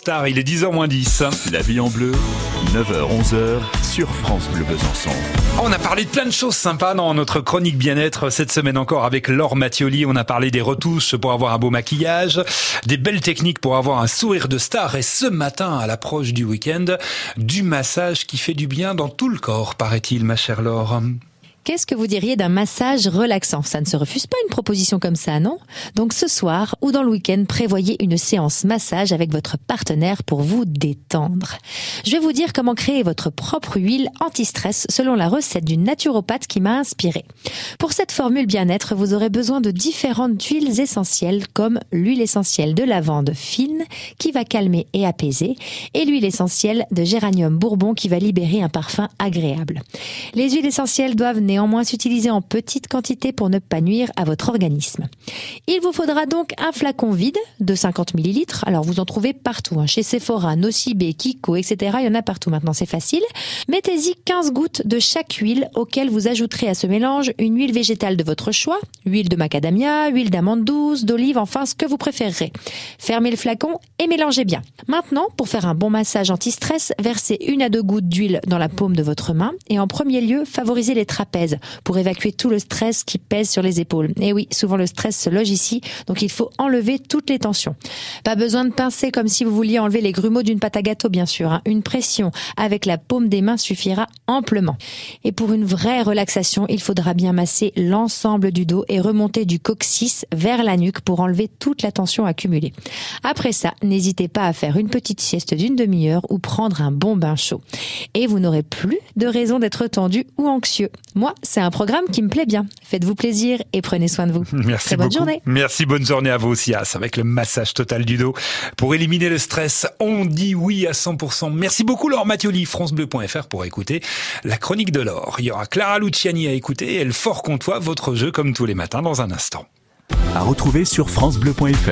Star, il est 10h moins 10. La vie en bleu, 9h-11h sur France Bleu Besançon. On a parlé de plein de choses sympas dans notre chronique bien-être cette semaine encore avec Laure Mattioli. On a parlé des retouches pour avoir un beau maquillage, des belles techniques pour avoir un sourire de star et ce matin à l'approche du week-end, du massage qui fait du bien dans tout le corps, paraît-il, ma chère Laure. Qu'est-ce que vous diriez d'un massage relaxant? Ça ne se refuse pas une proposition comme ça, non? Donc ce soir ou dans le week-end, prévoyez une séance massage avec votre partenaire pour vous détendre. Je vais vous dire comment créer votre propre huile anti-stress selon la recette d'une naturopathe qui m'a inspiré. Pour cette formule bien-être, vous aurez besoin de différentes huiles essentielles comme l'huile essentielle de lavande fine qui va calmer et apaiser et l'huile essentielle de géranium bourbon qui va libérer un parfum agréable. Les huiles essentielles doivent néanmoins s'utiliser en petite quantité pour ne pas nuire à votre organisme. Il vous faudra donc un flacon vide de 50 ml. Alors vous en trouvez partout, hein, chez Sephora, Nocibé, Kiko, etc. Il y en a partout maintenant, c'est facile. Mettez-y 15 gouttes de chaque huile auquel vous ajouterez à ce mélange une huile végétale de votre choix, huile de macadamia, huile d'amande douce, d'olive, enfin ce que vous préférerez. Fermez le flacon et mélangez bien. Maintenant, pour faire un bon massage anti-stress, versez une à deux gouttes d'huile dans la paume de votre main et en premier lieu, favorisez les trapèzes pour évacuer tout le stress qui pèse sur les épaules. Et oui, souvent le stress se loge ici, donc il faut enlever toutes les tensions. Pas besoin de pincer comme si vous vouliez enlever les grumeaux d'une pâte à gâteau, bien sûr. Hein. Une pression avec la paume des mains suffira amplement. Et pour une vraie relaxation, il faudra bien masser l'ensemble du dos et remonter du coccyx vers la nuque pour enlever toute la tension accumulée. Après ça, n'hésitez pas à faire une petite sieste d'une demi-heure ou prendre un bon bain chaud. Et vous n'aurez plus de raison d'être tendu ou anxieux. Moi, c'est un programme qui me plaît bien. Faites-vous plaisir et prenez soin de vous. Merci Très bonne journée. Merci, bonne journée à vous aussi, avec le massage total du dos. Pour éliminer le stress, on dit oui à 100%. Merci beaucoup Laure Mathioli, francebleu.fr pour écouter la chronique de Laure. Il y aura Clara Luciani à écouter et le Fort Comtois, votre jeu comme tous les matins dans un instant. À retrouver sur francebleu.fr.